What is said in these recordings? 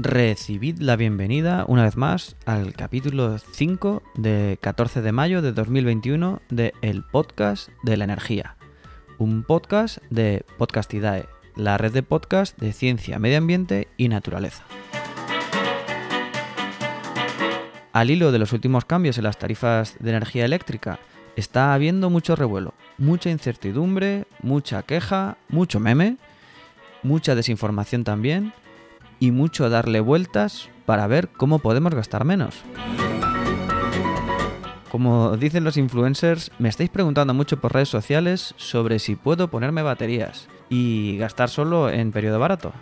recibid la bienvenida una vez más al capítulo 5 de 14 de mayo de 2021 de El Podcast de la Energía, un podcast de Podcastidae, la red de podcast de ciencia, medio ambiente y naturaleza. Al hilo de los últimos cambios en las tarifas de energía eléctrica, está habiendo mucho revuelo, mucha incertidumbre, mucha queja, mucho meme, mucha desinformación también y mucho darle vueltas para ver cómo podemos gastar menos. Como dicen los influencers, me estáis preguntando mucho por redes sociales sobre si puedo ponerme baterías y gastar solo en periodo barato.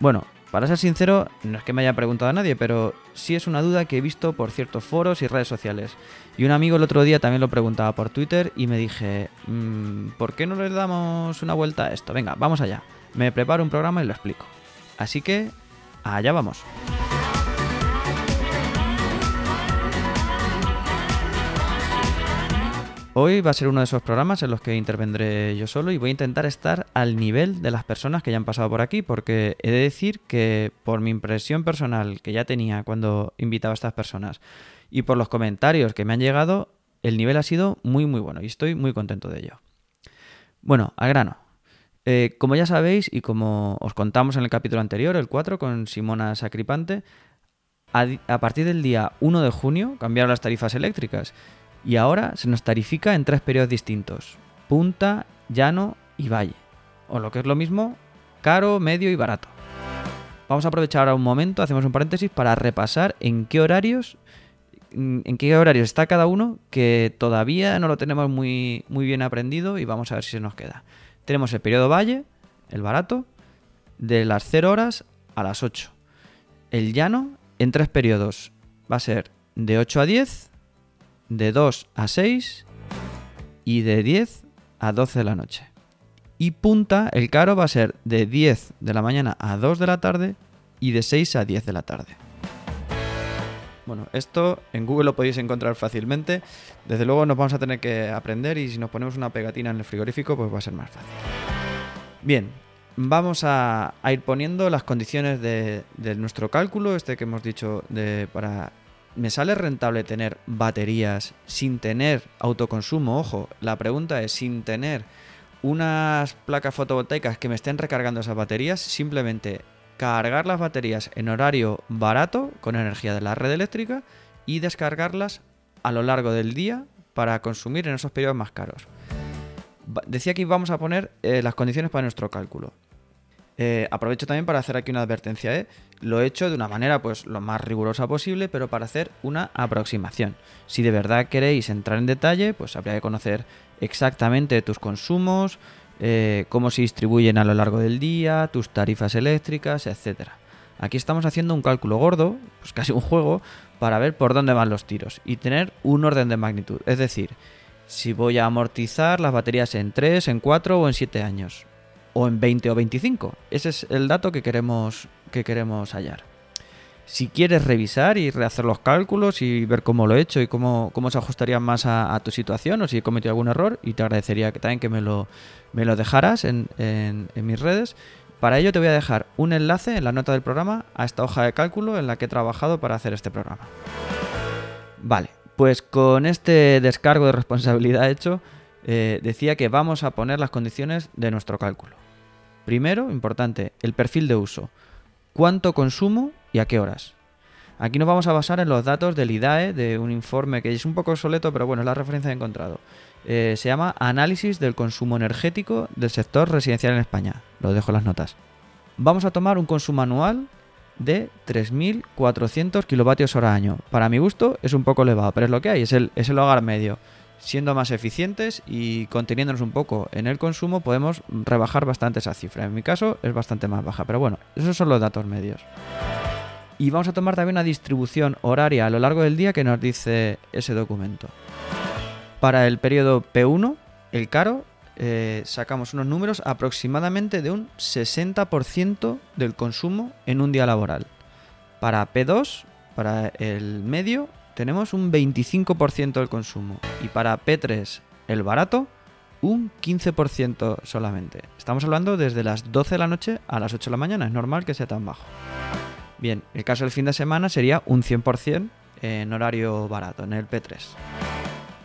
Bueno, para ser sincero, no es que me haya preguntado a nadie, pero sí es una duda que he visto por ciertos foros y redes sociales. Y un amigo el otro día también lo preguntaba por Twitter y me dije, mm, ¿por qué no le damos una vuelta a esto? Venga, vamos allá. Me preparo un programa y lo explico. Así que, allá vamos. Hoy va a ser uno de esos programas en los que intervendré yo solo y voy a intentar estar al nivel de las personas que ya han pasado por aquí, porque he de decir que por mi impresión personal que ya tenía cuando invitaba a estas personas y por los comentarios que me han llegado, el nivel ha sido muy muy bueno y estoy muy contento de ello. Bueno, al grano. Eh, como ya sabéis y como os contamos en el capítulo anterior, el 4 con Simona Sacripante, a, partir del día 1 de junio cambiaron las tarifas eléctricas y ahora se nos tarifica en tres periodos distintos, punta, llano y valle, o lo que es lo mismo, caro, medio y barato. Vamos a aprovechar ahora un momento, hacemos un paréntesis para repasar en qué horarios en qué horarios está cada uno, que todavía no lo tenemos muy, muy bien aprendido y vamos a ver si se nos queda. Tenemos el periodo valle, el barato, de las 0 horas a las 8. El llano, en tres periodos, va a ser de 8 a 10, de 2 a 6 y de 10 a 12 de la noche. Y punta, el caro va a ser de 10 de la mañana a 2 de la tarde y de 6 a 10 de la tarde. Bueno, esto en Google lo podéis encontrar fácilmente. Desde luego nos vamos a tener que aprender y si nos ponemos una pegatina en el frigorífico pues va a ser más fácil. Bien, vamos a, ir poniendo las condiciones de, nuestro cálculo, este que hemos dicho de para... ¿Me sale rentable tener baterías sin tener autoconsumo? Ojo, la pregunta es sin tener unas placas fotovoltaicas que me estén recargando esas baterías, simplemente cargar las baterías en horario barato con energía de la red eléctrica y descargarlas a lo largo del día para consumir en esos periodos más caros. Decía que vamos a poner eh, las condiciones para nuestro cálculo. Eh, aprovecho también para hacer aquí una advertencia. ¿eh? Lo he hecho de una manera pues lo más rigurosa posible, pero para hacer una aproximación. Si de verdad queréis entrar en detalle, pues habría que conocer exactamente tus consumos, eh, cómo se distribuyen a lo largo del día, tus tarifas eléctricas, etc. Aquí estamos haciendo un cálculo gordo, pues casi un juego, para ver por dónde van los tiros y tener un orden de magnitud. Es decir, si voy a amortizar las baterías en 3, en 4 o en 7 años. O en 20 o 25. Ese es el dato que queremos, que queremos hallar. Si quieres revisar y rehacer los cálculos y ver cómo lo he hecho y cómo, cómo se ajustaría más a, tu situación o si he cometido algún error, y te agradecería que también que me lo, me lo dejaras en, en, mis redes. Para ello te voy a dejar un enlace en la nota del programa a esta hoja de cálculo en la que he trabajado para hacer este programa. Vale, pues con este descargo de responsabilidad hecho, eh, decía que vamos a poner las condiciones de nuestro cálculo. Primero, importante, el perfil de uso. ¿Cuánto consumo y a qué horas. Aquí nos vamos a basar en los datos del IDAE, de un informe que es un poco obsoleto, pero bueno, es la referencia que he encontrado. Eh, se llama Análisis del consumo energético del sector residencial en España. Lo dejo en las notas. Vamos a tomar un consumo anual de 3.400 kilovatios hora año. Para mi gusto es un poco elevado, pero es lo que hay, es el, es el hogar medio. Siendo más eficientes y conteniéndonos un poco en el consumo, podemos rebajar bastante esa cifra. En mi caso es bastante más baja, pero bueno, esos son los datos medios. Y vamos a tomar también una distribución horaria a lo largo del día que nos dice ese documento. Para el periodo P1, el caro, eh, sacamos unos números aproximadamente de un 60% del consumo en un día laboral. Para P2, para el medio, tenemos un 25% del consumo. Y para P3, el barato, un 15% solamente. Estamos hablando desde las 12 de la noche a las 8 de la mañana. Es normal que sea tan bajo. Bien, el caso del fin de semana sería un 100% en horario barato, en el P3.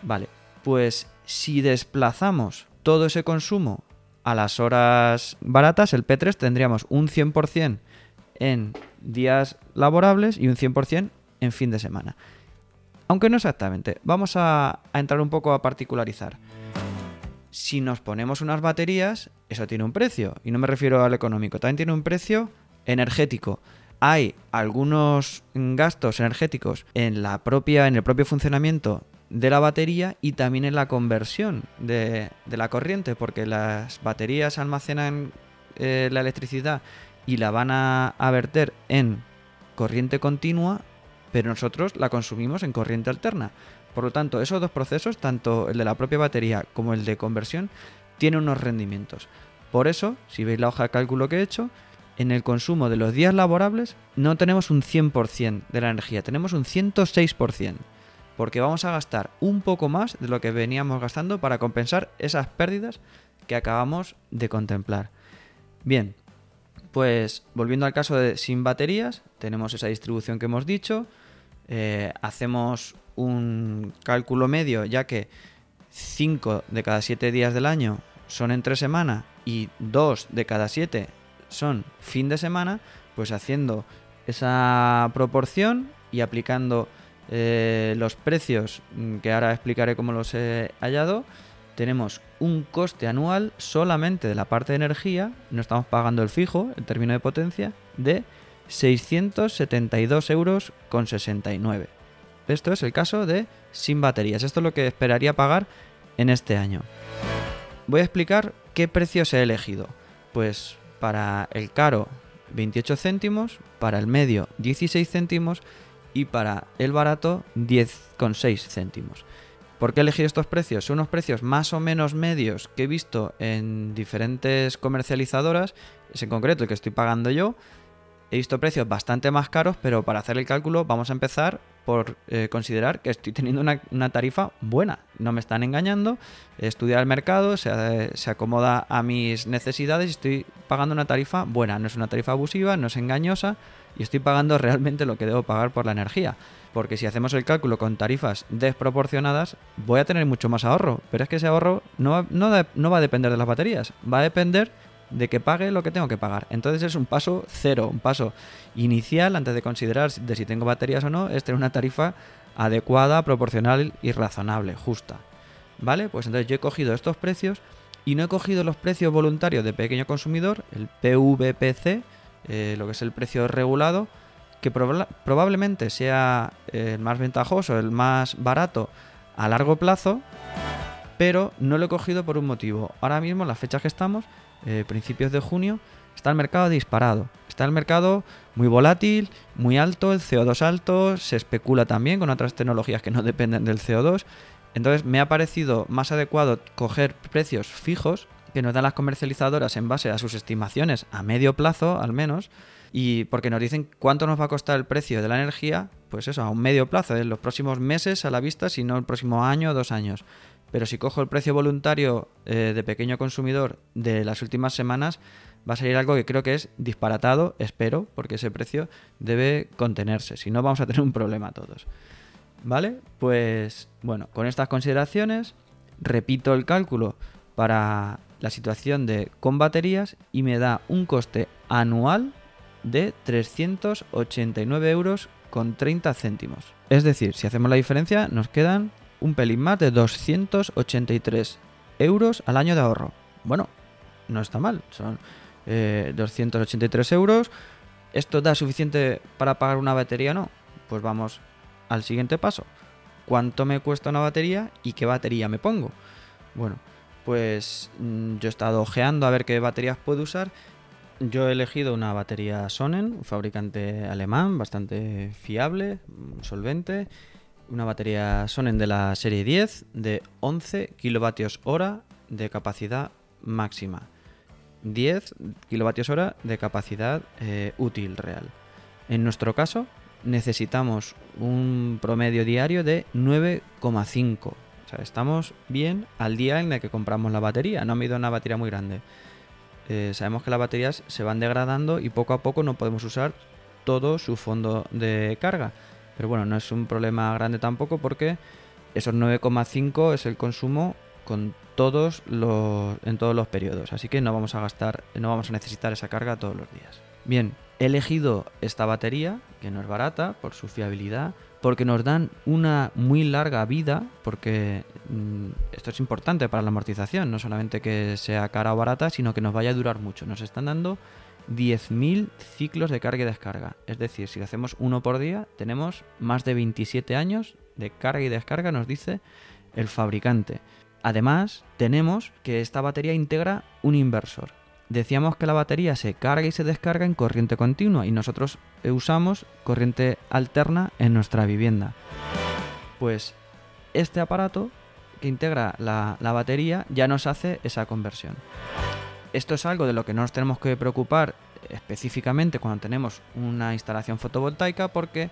Vale, pues si desplazamos todo ese consumo a las horas baratas, el P3 tendríamos un 100% en días laborables y un 100% en fin de semana. Aunque no exactamente. Vamos a, entrar un poco a particularizar. Si nos ponemos unas baterías, eso tiene un precio. Y no me refiero al económico, también tiene un precio energético. Hay algunos gastos energéticos en, la propia, en el propio funcionamiento de la batería y también en la conversión de, la corriente, porque las baterías almacenan eh, la electricidad y la van a, a verter en corriente continua pero nosotros la consumimos en corriente alterna. Por lo tanto, esos dos procesos, tanto el de la propia batería como el de conversión, tienen unos rendimientos. Por eso, si veis la hoja de cálculo que he hecho, en el consumo de los días laborables no tenemos un 100% de la energía, tenemos un 106%, porque vamos a gastar un poco más de lo que veníamos gastando para compensar esas pérdidas que acabamos de contemplar. Bien, pues volviendo al caso de sin baterías, tenemos esa distribución que hemos dicho, eh, hacemos un cálculo medio, ya que 5 de cada 7 días del año son entre semana y 2 de cada 7 son fin de semana, pues haciendo esa proporción y aplicando eh, los precios mm, que ahora explicaré cómo los he hallado, tenemos un coste anual solamente de la parte de energía, no estamos pagando el fijo, el término de potencia, de 672 euros con 69. Esto es el caso de sin baterías. Esto es lo que esperaría pagar en este año. Voy a explicar qué precios he elegido. Pues para el caro 28 céntimos, para el medio 16 céntimos y para el barato 10,6 céntimos. ¿Por qué he elegido estos precios? Son unos precios más o menos medios que he visto en diferentes comercializadoras, es en concreto el que estoy pagando yo, He visto precios bastante más caros, pero para hacer el cálculo vamos a empezar por eh, considerar que estoy teniendo una, tarifa buena. No me están engañando, he estudiado el mercado, se, acomoda a mis necesidades y estoy pagando una tarifa buena. No es una tarifa abusiva, no es engañosa y estoy pagando realmente lo que debo pagar por la energía. Porque si hacemos el cálculo con tarifas desproporcionadas, voy a tener mucho más ahorro. Pero es que ese ahorro no va a depender de las baterías, va a depender de que pague lo que tengo que pagar. Entonces es un paso cero, un paso inicial antes de considerar de si tengo baterías o no, es tener una tarifa adecuada, proporcional y razonable, justa. ¿Vale? Pues entonces yo he cogido estos precios y no he cogido los precios voluntarios de pequeño consumidor, el PVPC, eh, lo que es el precio regulado, que probablemente sea el más ventajoso, el más barato a largo plazo, pero no lo he cogido por un motivo. Ahora mismo, en las fechas que estamos, eh, principios de junio, está el mercado disparado. Está el mercado muy volátil, muy alto, el CO2 alto, se especula también con otras tecnologías que no dependen del CO2. Entonces me ha parecido más adecuado coger precios fijos que nos dan las comercializadoras en base a sus estimaciones a medio plazo al menos y porque nos dicen cuánto nos va a costar el precio de la energía, pues eso, a un medio plazo, en los próximos meses a la vista, si no el próximo año o dos años. Pero si cojo el precio voluntario eh, de pequeño consumidor de las últimas semanas, va a salir algo que creo que es disparatado, espero, porque ese precio debe contenerse, si no vamos a tener un problema todos. ¿Vale? Pues bueno, con estas consideraciones repito el cálculo para la situación de con baterías y me da un coste anual de 389 euros con 30 céntimos. Es decir, si hacemos la diferencia nos quedan un pelín más de 283 euros al año de ahorro. Bueno, no está mal, son 283 eh, euros. ¿Esto da suficiente para pagar una batería? No. Pues vamos al siguiente paso. ¿Cuánto me cuesta una batería y qué batería me pongo? Bueno, pues mm, yo he estado ojeando a ver qué baterías puedo usar. Yo he elegido una batería Sonnen, un fabricante alemán bastante fiable, solvente Una batería Sonnen de la serie 10 de 11 kilovatios hora de capacidad máxima. 10 kilovatios hora de capacidad eh, útil real. En nuestro caso, necesitamos un promedio diario de 9,5. O sea, estamos bien al día en el que compramos la batería. No ha ido una batería muy grande. Eh, sabemos que las baterías se van degradando y poco a poco no podemos usar todo su fondo de carga. Pero bueno, no es un problema grande tampoco porque esos 9,5 es el consumo con todos los, en todos los periodos. Así que no vamos a gastar, no vamos a necesitar esa carga todos los días. Bien, he elegido esta batería, que no es barata, por su fiabilidad, porque nos dan una muy larga vida, porque mm, esto es importante para la amortización, no solamente que sea cara o barata, sino que nos vaya a durar mucho. Nos están dando 10.000 ciclos de carga y descarga. Es decir, si hacemos uno por día, tenemos más de 27 años de carga y descarga, nos dice el fabricante. Además, tenemos que esta batería integra un inversor. Decíamos que la batería se carga y se descarga en corriente continua y nosotros usamos corriente alterna en nuestra vivienda. Pues este aparato que integra la, batería ya nos hace esa conversión. Esto es algo de lo que no nos tenemos que preocupar específicamente cuando tenemos una instalación fotovoltaica porque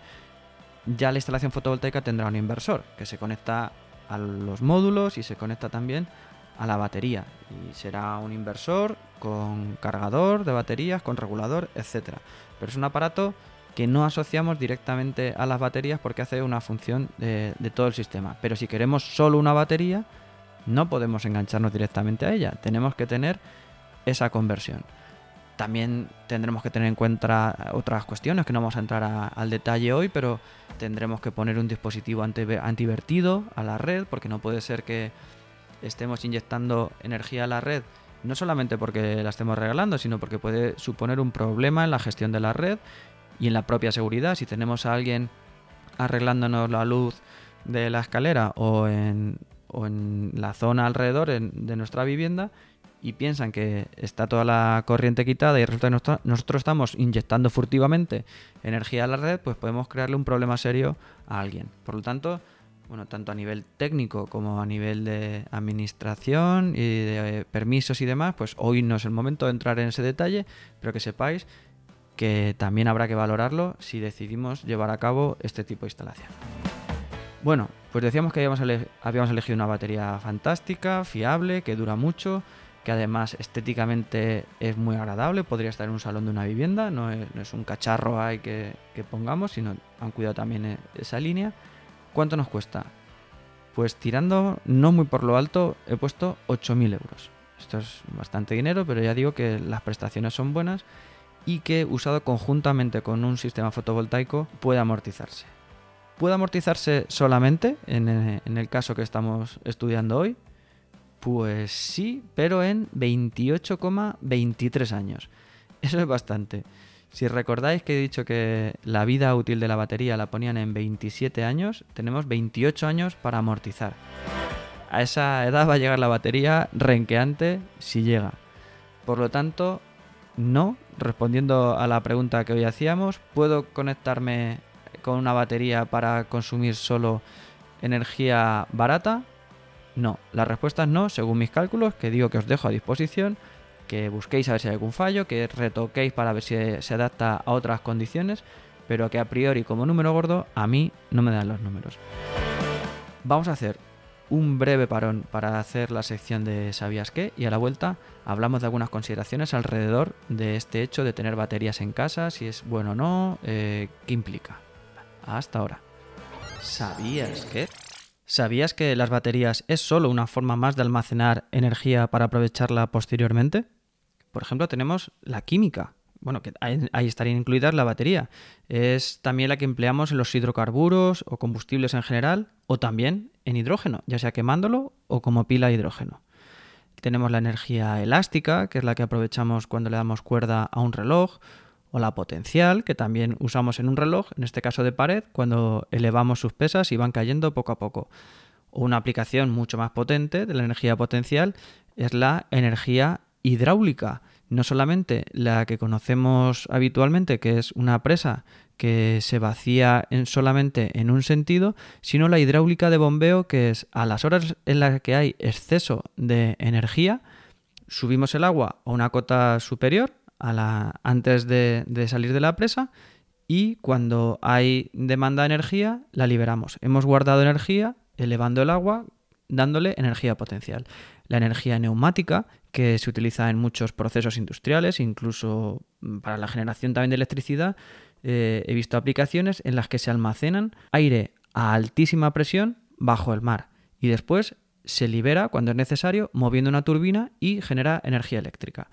ya la instalación fotovoltaica tendrá un inversor que se conecta a los módulos y se conecta también a la batería. Y será un inversor con cargador de baterías, con regulador, etc. Pero es un aparato que no asociamos directamente a las baterías porque hace una función de, de todo el sistema. Pero si queremos solo una batería, no podemos engancharnos directamente a ella. Tenemos que tener esa conversión. También tendremos que tener en cuenta otras cuestiones que no vamos a entrar al detalle hoy, pero tendremos que poner un dispositivo anti, antivertido a la red, porque no puede ser que estemos inyectando energía a la red, no solamente porque la estemos regalando, sino porque puede suponer un problema en la gestión de la red y en la propia seguridad. Si tenemos a alguien arreglándonos la luz de la escalera o en, o en la zona alrededor de nuestra vivienda y piensan que está toda la corriente quitada y resulta que nosotros estamos inyectando furtivamente energía a la red, pues podemos crearle un problema serio a alguien. Por lo tanto, bueno, tanto a nivel técnico como a nivel de administración y de eh, permisos y demás, pues hoy no es el momento de entrar en ese detalle, pero que sepáis que también habrá que valorarlo si decidimos llevar a cabo este tipo de instalación. Bueno, pues decíamos que habíamos, habíamos elegido una batería fantástica, fiable, que dura mucho, que además estéticamente es muy agradable, podría estar en un salón de una vivienda, no es, un cacharro ahí que, pongamos, sino han cuidado también e, esa línea. ¿Cuánto nos cuesta? Pues tirando no muy por lo alto, he puesto 8.000 euros. Esto es bastante dinero, pero ya digo que las prestaciones son buenas y que usado conjuntamente con un sistema fotovoltaico puede amortizarse. ¿Puede amortizarse solamente en el caso que estamos estudiando hoy? Pues sí, pero en 28,23 años. Eso es bastante. Si recordáis que he dicho que la vida útil de la batería la ponían en 27 años, tenemos 28 años para amortizar. A esa edad va a llegar la batería renqueante si llega. Por lo tanto, no, respondiendo a la pregunta que hoy hacíamos, ¿puedo conectarme con una batería para consumir solo energía barata? No, la respuesta es no, según mis cálculos, que digo que os dejo a disposición, que busquéis a ver si hay algún fallo, que retoquéis para ver si se adapta a otras condiciones, pero que a priori como número gordo a mí no me dan los números. Vamos a hacer un breve parón para hacer la sección de ¿Sabías qué? Y a la vuelta hablamos de algunas consideraciones alrededor de este hecho de tener baterías en casa, si es bueno o no, eh, qué implica. Hasta ahora. ¿Sabías qué? ¿Sabías que las baterías es solo una forma más de almacenar energía para aprovecharla posteriormente? Por ejemplo, tenemos la química. Bueno, que ahí estaría incluida la batería. Es también la que empleamos en los hidrocarburos o combustibles en general, o también en hidrógeno, ya sea quemándolo o como pila de hidrógeno. Tenemos la energía elástica, que es la que aprovechamos cuando le damos cuerda a un reloj, o la potencial, que también usamos en un reloj, en este caso de pared, cuando elevamos sus pesas y van cayendo poco a poco. Una aplicación mucho más potente de la energía potencial es la energía hidráulica, no solamente la que conocemos habitualmente, que es una presa que se vacía en solamente en un sentido, sino la hidráulica de bombeo, que es a las horas en las que hay exceso de energía, subimos el agua a una cota superior antes de, de salir de la presa y cuando hay demanda de energía la liberamos. Hemos guardado energía elevando el agua, dándole energía potencial. La energía neumática, que se utiliza en muchos procesos industriales, incluso mm, para la generación también de electricidad, eh, he visto aplicaciones en las que se almacenan aire a altísima presión bajo el mar y después se libera cuando es necesario moviendo una turbina y genera energía eléctrica.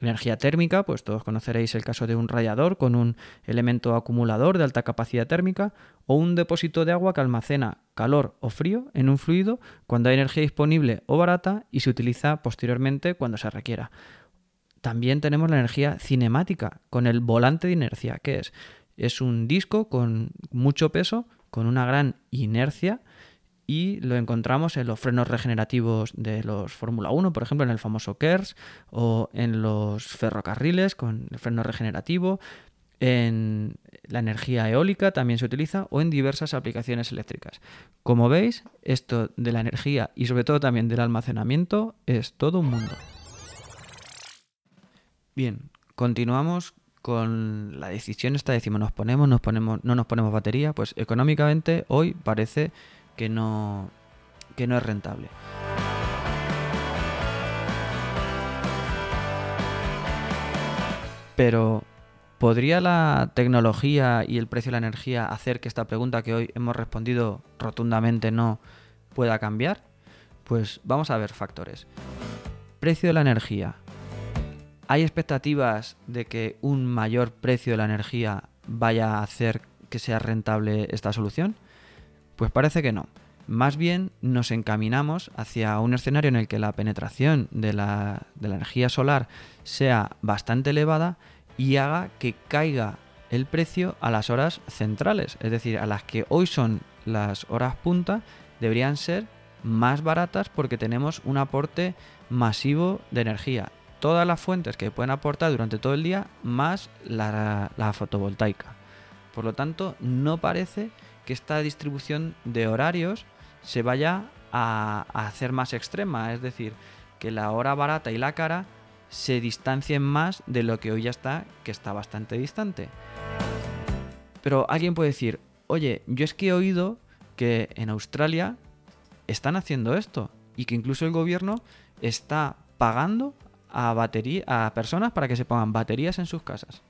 Energía térmica, pues todos conoceréis el caso de un radiador con un elemento acumulador de alta capacidad térmica o un depósito de agua que almacena calor o frío en un fluido cuando hay energía disponible o barata y se utiliza posteriormente cuando se requiera. También tenemos la energía cinemática con el volante de inercia, que es es un disco con mucho peso, con una gran inercia y lo encontramos en los frenos regenerativos de los Fórmula 1, por ejemplo, en el famoso KERS, o en los ferrocarriles con el freno regenerativo, en la energía eólica también se utiliza, o en diversas aplicaciones eléctricas. Como veis, esto de la energía y sobre todo también del almacenamiento es todo un mundo. Bien, continuamos con la decisión esta decimos nos ponemos, nos ponemos, no nos ponemos batería, pues económicamente hoy parece que no, que no es rentable. Pero, ¿podría la tecnología y el precio de la energía hacer que esta pregunta que hoy hemos respondido rotundamente no pueda cambiar? Pues vamos a ver factores. Precio de la energía. ¿Hay expectativas de que un mayor precio de la energía vaya a hacer que sea rentable esta solución? Pues parece que no. Más bien nos encaminamos hacia un escenario en el que la penetración de la, energía solar sea bastante elevada y haga que caiga el precio a las horas centrales, es decir, a las que hoy son las horas punta, deberían ser más baratas porque tenemos un aporte masivo de energía. Todas las fuentes que pueden aportar durante todo el día más la, la fotovoltaica. Por lo tanto, no parece que esta distribución de horarios se vaya a, hacer más extrema, es decir, que la hora barata y la cara se distancien más de lo que hoy ya está, que está bastante distante. Pero alguien puede decir, oye, yo es que he oído que en Australia están haciendo esto y que incluso el gobierno está pagando a, batería, a personas para que se pongan baterías en sus casas.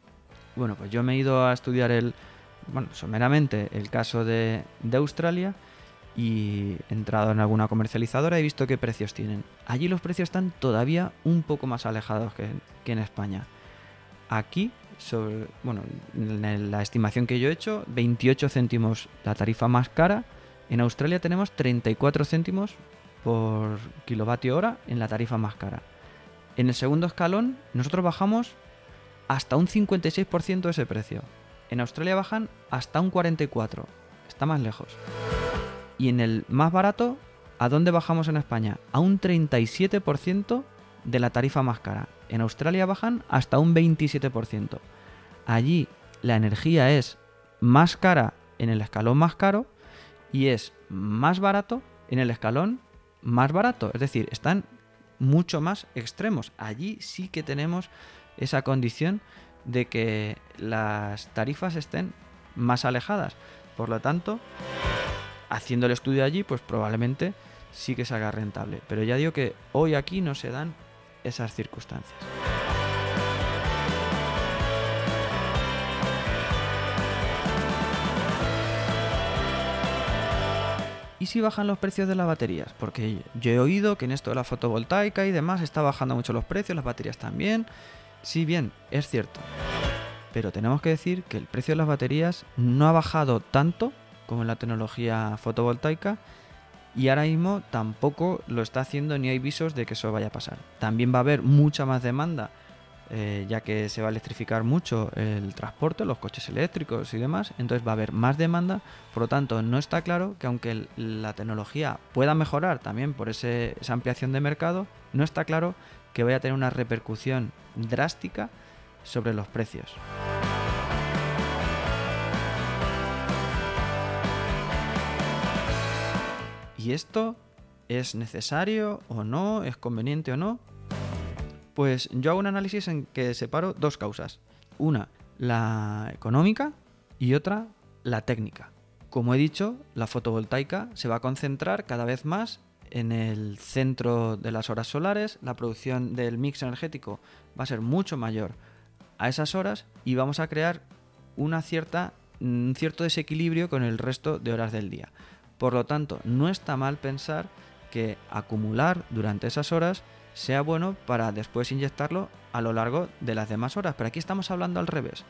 Bueno, pues yo me he ido a estudiar el, bueno, someramente el caso de, Australia y he entrado en alguna comercializadora y he visto qué precios tienen. Allí los precios están todavía un poco más alejados que, en España. Aquí, sobre, bueno, en la estimación que yo he hecho, 28 céntimos la tarifa más cara. En Australia tenemos 34 céntimos por kilovatio hora en la tarifa más cara. En el segundo escalón, nosotros bajamos hasta un 56% de ese precio. En Australia bajan hasta un 44%. Está más lejos. Y en el más barato, ¿a dónde bajamos en España? A un 37% de la tarifa más cara. En Australia bajan hasta un 27%. Allí la energía es más cara en el escalón más caro y es más barato en el escalón más barato. Es decir, están mucho más extremos. Allí sí que tenemos esa condición de que las tarifas estén más alejadas. Por lo tanto, haciendo el estudio allí, pues probablemente sí que se haga rentable. Pero ya digo que hoy aquí no se dan esas circunstancias. ¿Y si bajan los precios de las baterías? Porque yo he oído que en esto de la fotovoltaica y demás está bajando mucho los precios, las baterías también. Sí, bien, es cierto. Pero tenemos que decir que el precio de las baterías no ha bajado tanto como en la tecnología fotovoltaica y ahora mismo tampoco lo está haciendo ni hay visos de que eso vaya a pasar. También va a haber mucha más demanda, eh, ya que se va a electrificar mucho el transporte, los coches eléctricos y demás, entonces va a haber más demanda, por lo tanto no está claro que aunque la tecnología pueda mejorar también por esa ampliación de mercado, no está claro que vaya a tener una repercusión drástica sobre los precios. ¿Y esto es necesario o no? ¿Es conveniente o no? Pues yo hago un análisis en que separo dos causas. Una, la económica y otra, la técnica. Como he dicho, la fotovoltaica se va a concentrar cada vez más en el centro de las horas solares, la producción del mix energético va a ser mucho mayor a esas horas y vamos a crear un cierto desequilibrio con el resto de horas del día. Por lo tanto, no está mal pensar que acumular durante esas horas sea bueno para después inyectarlo a lo largo de las demás horas. Pero aquí estamos hablando al revés,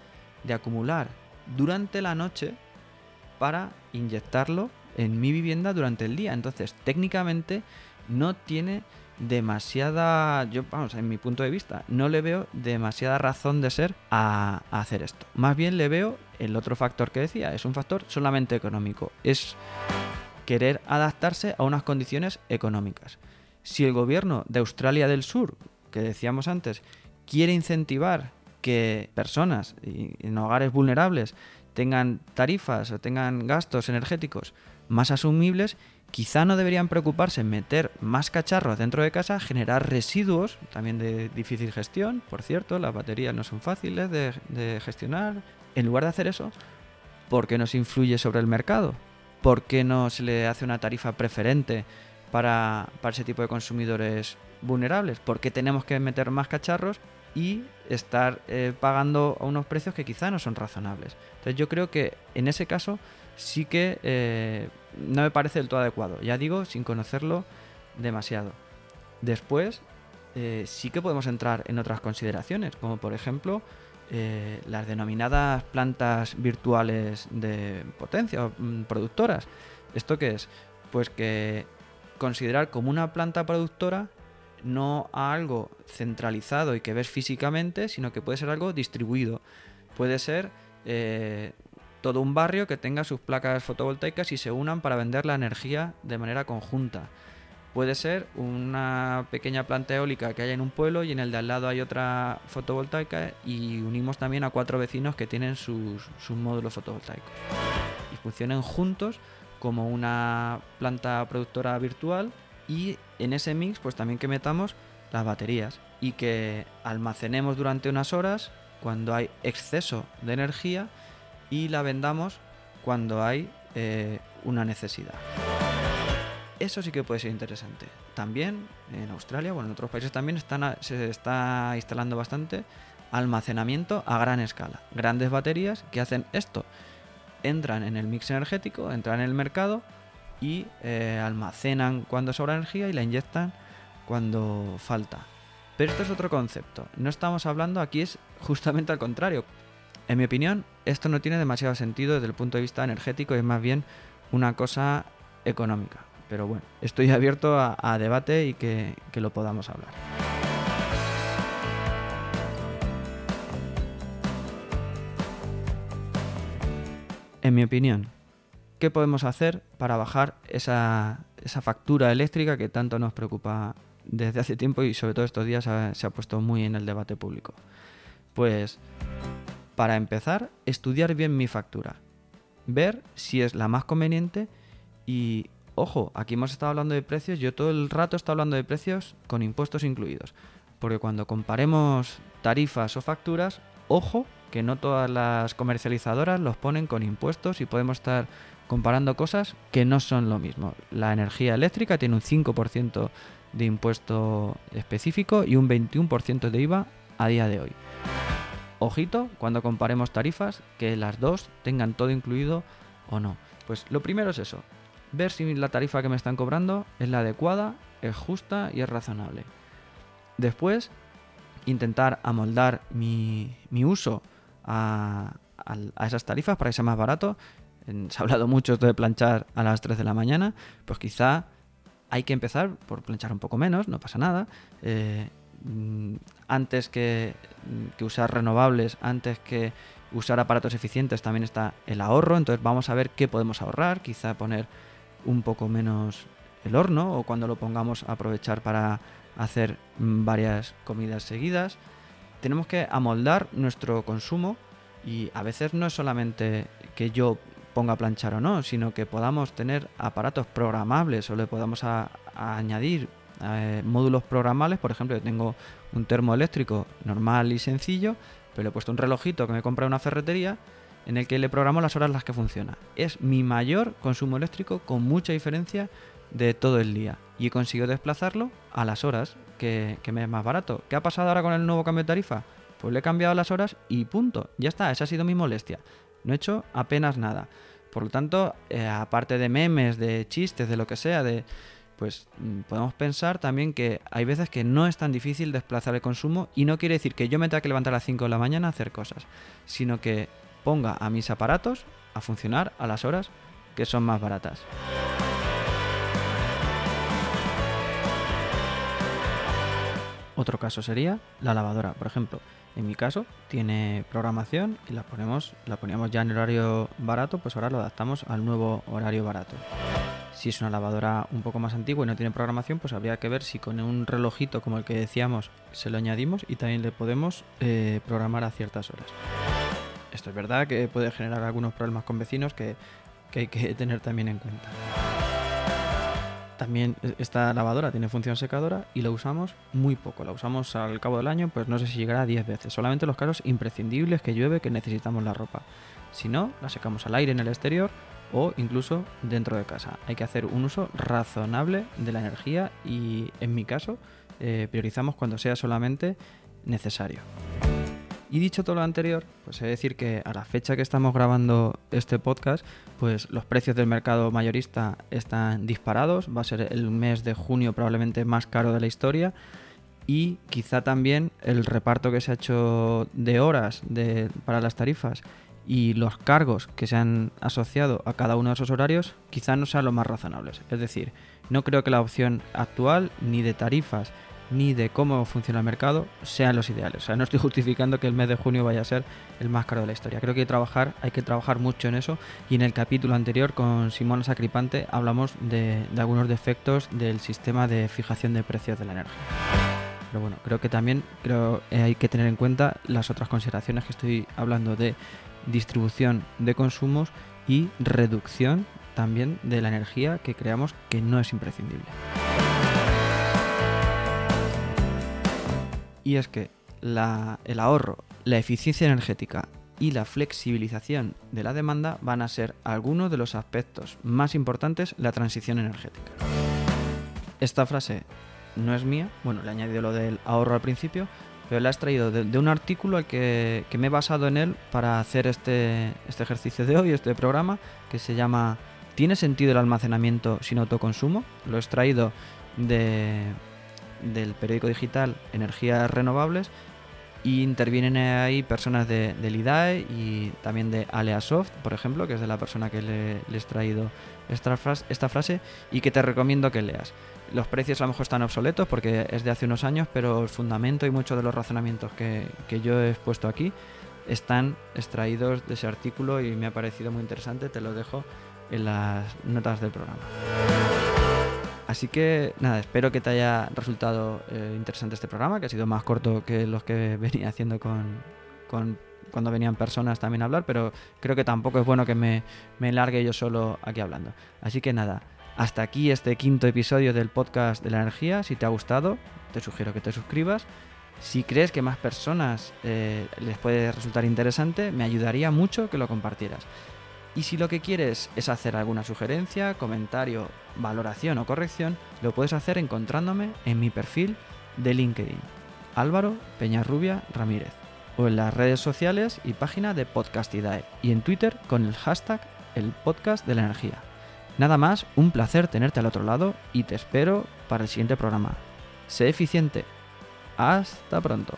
de acumular durante la noche para inyectarlo en mi vivienda durante el día. Entonces, técnicamente no tiene demasiada, yo vamos, en mi punto de vista, no le veo demasiada razón de ser a, a, hacer esto. Más bien le veo el otro factor que decía, es un factor solamente económico, es querer adaptarse a unas condiciones económicas. Si el gobierno de Australia del Sur, que decíamos antes, quiere incentivar que personas en hogares vulnerables tengan tarifas o tengan gastos energéticos más asumibles, quizá no deberían preocuparse en meter más cacharros dentro de casa, generar residuos, también de difícil gestión, por cierto, las baterías no son fáciles de, gestionar. En lugar de hacer eso, ¿por qué no se influye sobre el mercado? ¿Por qué no se le hace una tarifa preferente para, para ese tipo de consumidores vulnerables? ¿Por qué tenemos que meter más cacharros y estar eh, pagando a unos precios que quizá no son razonables? Entonces yo creo que en ese caso sí que eh, no me parece del todo adecuado. Ya digo, sin conocerlo demasiado. Después, eh, sí que podemos entrar en otras consideraciones, como por ejemplo eh, las denominadas plantas virtuales de potencia o mm, productoras. ¿Esto qué es? Pues que considerar como una planta productora no algo centralizado y que ves físicamente, sino que puede ser algo distribuido. Puede ser todo un barrio que tenga sus placas fotovoltaicas y se unan para vender la energía de manera conjunta. Puede ser una pequeña planta eólica que haya en un pueblo y en el de al lado hay otra fotovoltaica y unimos también a cuatro vecinos que tienen sus, módulos fotovoltaicos. Y funcionen juntos como una planta productora virtual y en ese mix pues también que metamos las baterías y que almacenemos durante unas horas cuando hay exceso de energía y la vendamos cuando hay eh, una necesidad. Eso sí que puede ser interesante. También en Australia, bueno, en otros países también se está instalando bastante almacenamiento a gran escala. Grandes baterías que hacen esto. Entran en el mix energético, entran en el mercado y eh, almacenan cuando sobra energía y la inyectan cuando falta. Pero esto es otro concepto. No estamos hablando, aquí es justamente al contrario. En mi opinión, esto no tiene demasiado sentido desde el punto de vista energético, es más bien una cosa económica. Pero bueno, estoy abierto a, debate y que, lo podamos hablar. En mi opinión, ¿qué podemos hacer para bajar esa, esa, factura eléctrica que tanto nos preocupa desde hace tiempo y sobre todo estos días se ha puesto muy en el debate público? Pues para empezar, estudiar bien mi factura, ver si es la más conveniente y, ojo, aquí hemos estado hablando de precios, yo todo el rato he hablando de precios con impuestos incluidos, porque cuando comparemos tarifas o facturas, ojo, que no todas las comercializadoras los ponen con impuestos y podemos estar comparando cosas que no son lo mismo. La energía eléctrica tiene un 5% de impuesto específico y un 21% de IVA a día de hoy. Ojito cuando comparemos tarifas, que las dos tengan todo incluido o no. Pues lo primero es eso, ver si la tarifa que me están cobrando es la adecuada, es justa y es razonable. Después, intentar amoldar mi, uso a, esas tarifas para que sea más barato. Se ha hablado mucho de planchar a las 3 de la mañana, pues quizá hay que empezar por planchar un poco menos, no pasa nada. Eh, antes que, usar renovables, antes que usar aparatos eficientes, también está el ahorro. Entonces vamos a ver qué podemos ahorrar, quizá poner un poco menos el horno o cuando lo pongamos aprovechar para hacer mm, varias comidas seguidas. Tenemos que amoldar nuestro consumo y a veces no es solamente que yo ponga a planchar o no, sino que podamos tener aparatos programables o le podamos añadir eh, módulos programables. Por ejemplo, yo tengo un termoeléctrico normal y sencillo, pero le he puesto un relojito que me compra en una ferretería en el que le programo las horas las que funciona. Es mi mayor consumo eléctrico con mucha diferencia de todo el día y he conseguido desplazarlo a las horas que, que me es más barato. ¿Qué ha pasado ahora con el nuevo cambio de tarifa? Pues le he cambiado las horas y punto. Ya está, esa ha sido mi molestia. No he hecho apenas nada. Por lo tanto, eh, aparte de memes, de chistes, de lo que sea, de pues mm, podemos pensar también que hay veces que no es tan difícil desplazar el consumo y no quiere decir que yo me tenga que levantar a las 5 de la mañana a hacer cosas, sino que ponga a mis aparatos a funcionar a las horas que son más baratas. Otro caso sería la lavadora, por ejemplo. En mi caso tiene programación y la ponemos, la poníamos ya en horario barato, pues ahora lo adaptamos al nuevo horario barato. Si es una lavadora un poco más antigua y no tiene programación, pues habría que ver si con un relojito como el que decíamos se lo añadimos y también le podemos eh, programar a ciertas horas. Esto es verdad que puede generar algunos problemas con vecinos que hay que tener también en cuenta. También e, esta lavadora tiene función secadora y la usamos muy poco. La usamos al cabo del año, pues no sé si llegará a 10 veces. Solamente los casos imprescindibles que llueve, que necesitamos la ropa. Si no, la secamos al aire en el exterior o incluso dentro de casa. Hay que hacer un uso razonable de la energía y en mi caso eh, priorizamos cuando sea solamente necesario. Y dicho todo lo anterior, pues he de decir que a la fecha que estamos grabando este podcast, pues los precios del mercado mayorista están disparados. Va a ser el mes de junio probablemente más caro de la historia. Y quizá también el reparto que se ha hecho de horas para las tarifas y los cargos que se han asociado a cada uno de esos horarios quizá no sean los más razonables. Es decir, no creo que la opción actual ni de tarifas ni de cómo funciona el mercado sean los ideales. O sea, no estoy justificando que el mes de junio vaya a ser el más caro de la historia. Creo que hay que trabajar, hay que trabajar mucho en eso y en el capítulo anterior con Simona Sacripante hablamos de, algunos defectos del sistema de fijación de precios de la energía. Pero bueno, creo que también eh, hay que tener en cuenta las otras consideraciones que estoy hablando de distribución de consumos y reducción también de la energía que creamos que no es imprescindible. y es que el ahorro, la eficiencia energética y la flexibilización de la demanda van a ser algunos de los aspectos más importantes de la transición energética. Esta frase no es mía, bueno, le he añadido lo del ahorro al principio, pero la he extraído de, un artículo al que, me he basado en él para hacer este, este ejercicio de hoy, este programa, que se llama ¿Tiene sentido el almacenamiento sin autoconsumo? Lo he extraído de, del periódico digital Energías Renovables y intervienen ahí personas de, del IDAE y también de Aleasoft, por ejemplo, que es de la persona que le, he traído esta frase, esta frase y que te recomiendo que leas. Los precios a lo mejor están obsoletos porque es de hace unos años, pero el fundamento y muchos de los razonamientos que, que yo he expuesto aquí están extraídos de ese artículo y me ha parecido muy interesante. Te lo dejo en las notas del programa. Así que nada, espero que te haya resultado eh, interesante este programa, que ha sido más corto que los que venía haciendo con, cuando venían personas también a hablar, pero creo que tampoco es bueno que me, me largue yo solo aquí hablando. Así que nada, hasta aquí este quinto episodio del podcast de la energía. Si te ha gustado, te sugiero que te suscribas. Si crees que más personas eh, les puede resultar interesante, me ayudaría mucho que lo compartieras. Y si lo que quieres es hacer alguna sugerencia, comentario, valoración o corrección, lo puedes hacer encontrándome en mi perfil de LinkedIn, Álvaro Peñarrubia Ramírez, o en las redes sociales y página de Podcastidae, y en Twitter con el hashtag el podcast de la energía. Nada más, un placer tenerte al otro lado y te espero para el siguiente programa. Sé eficiente. Hasta pronto.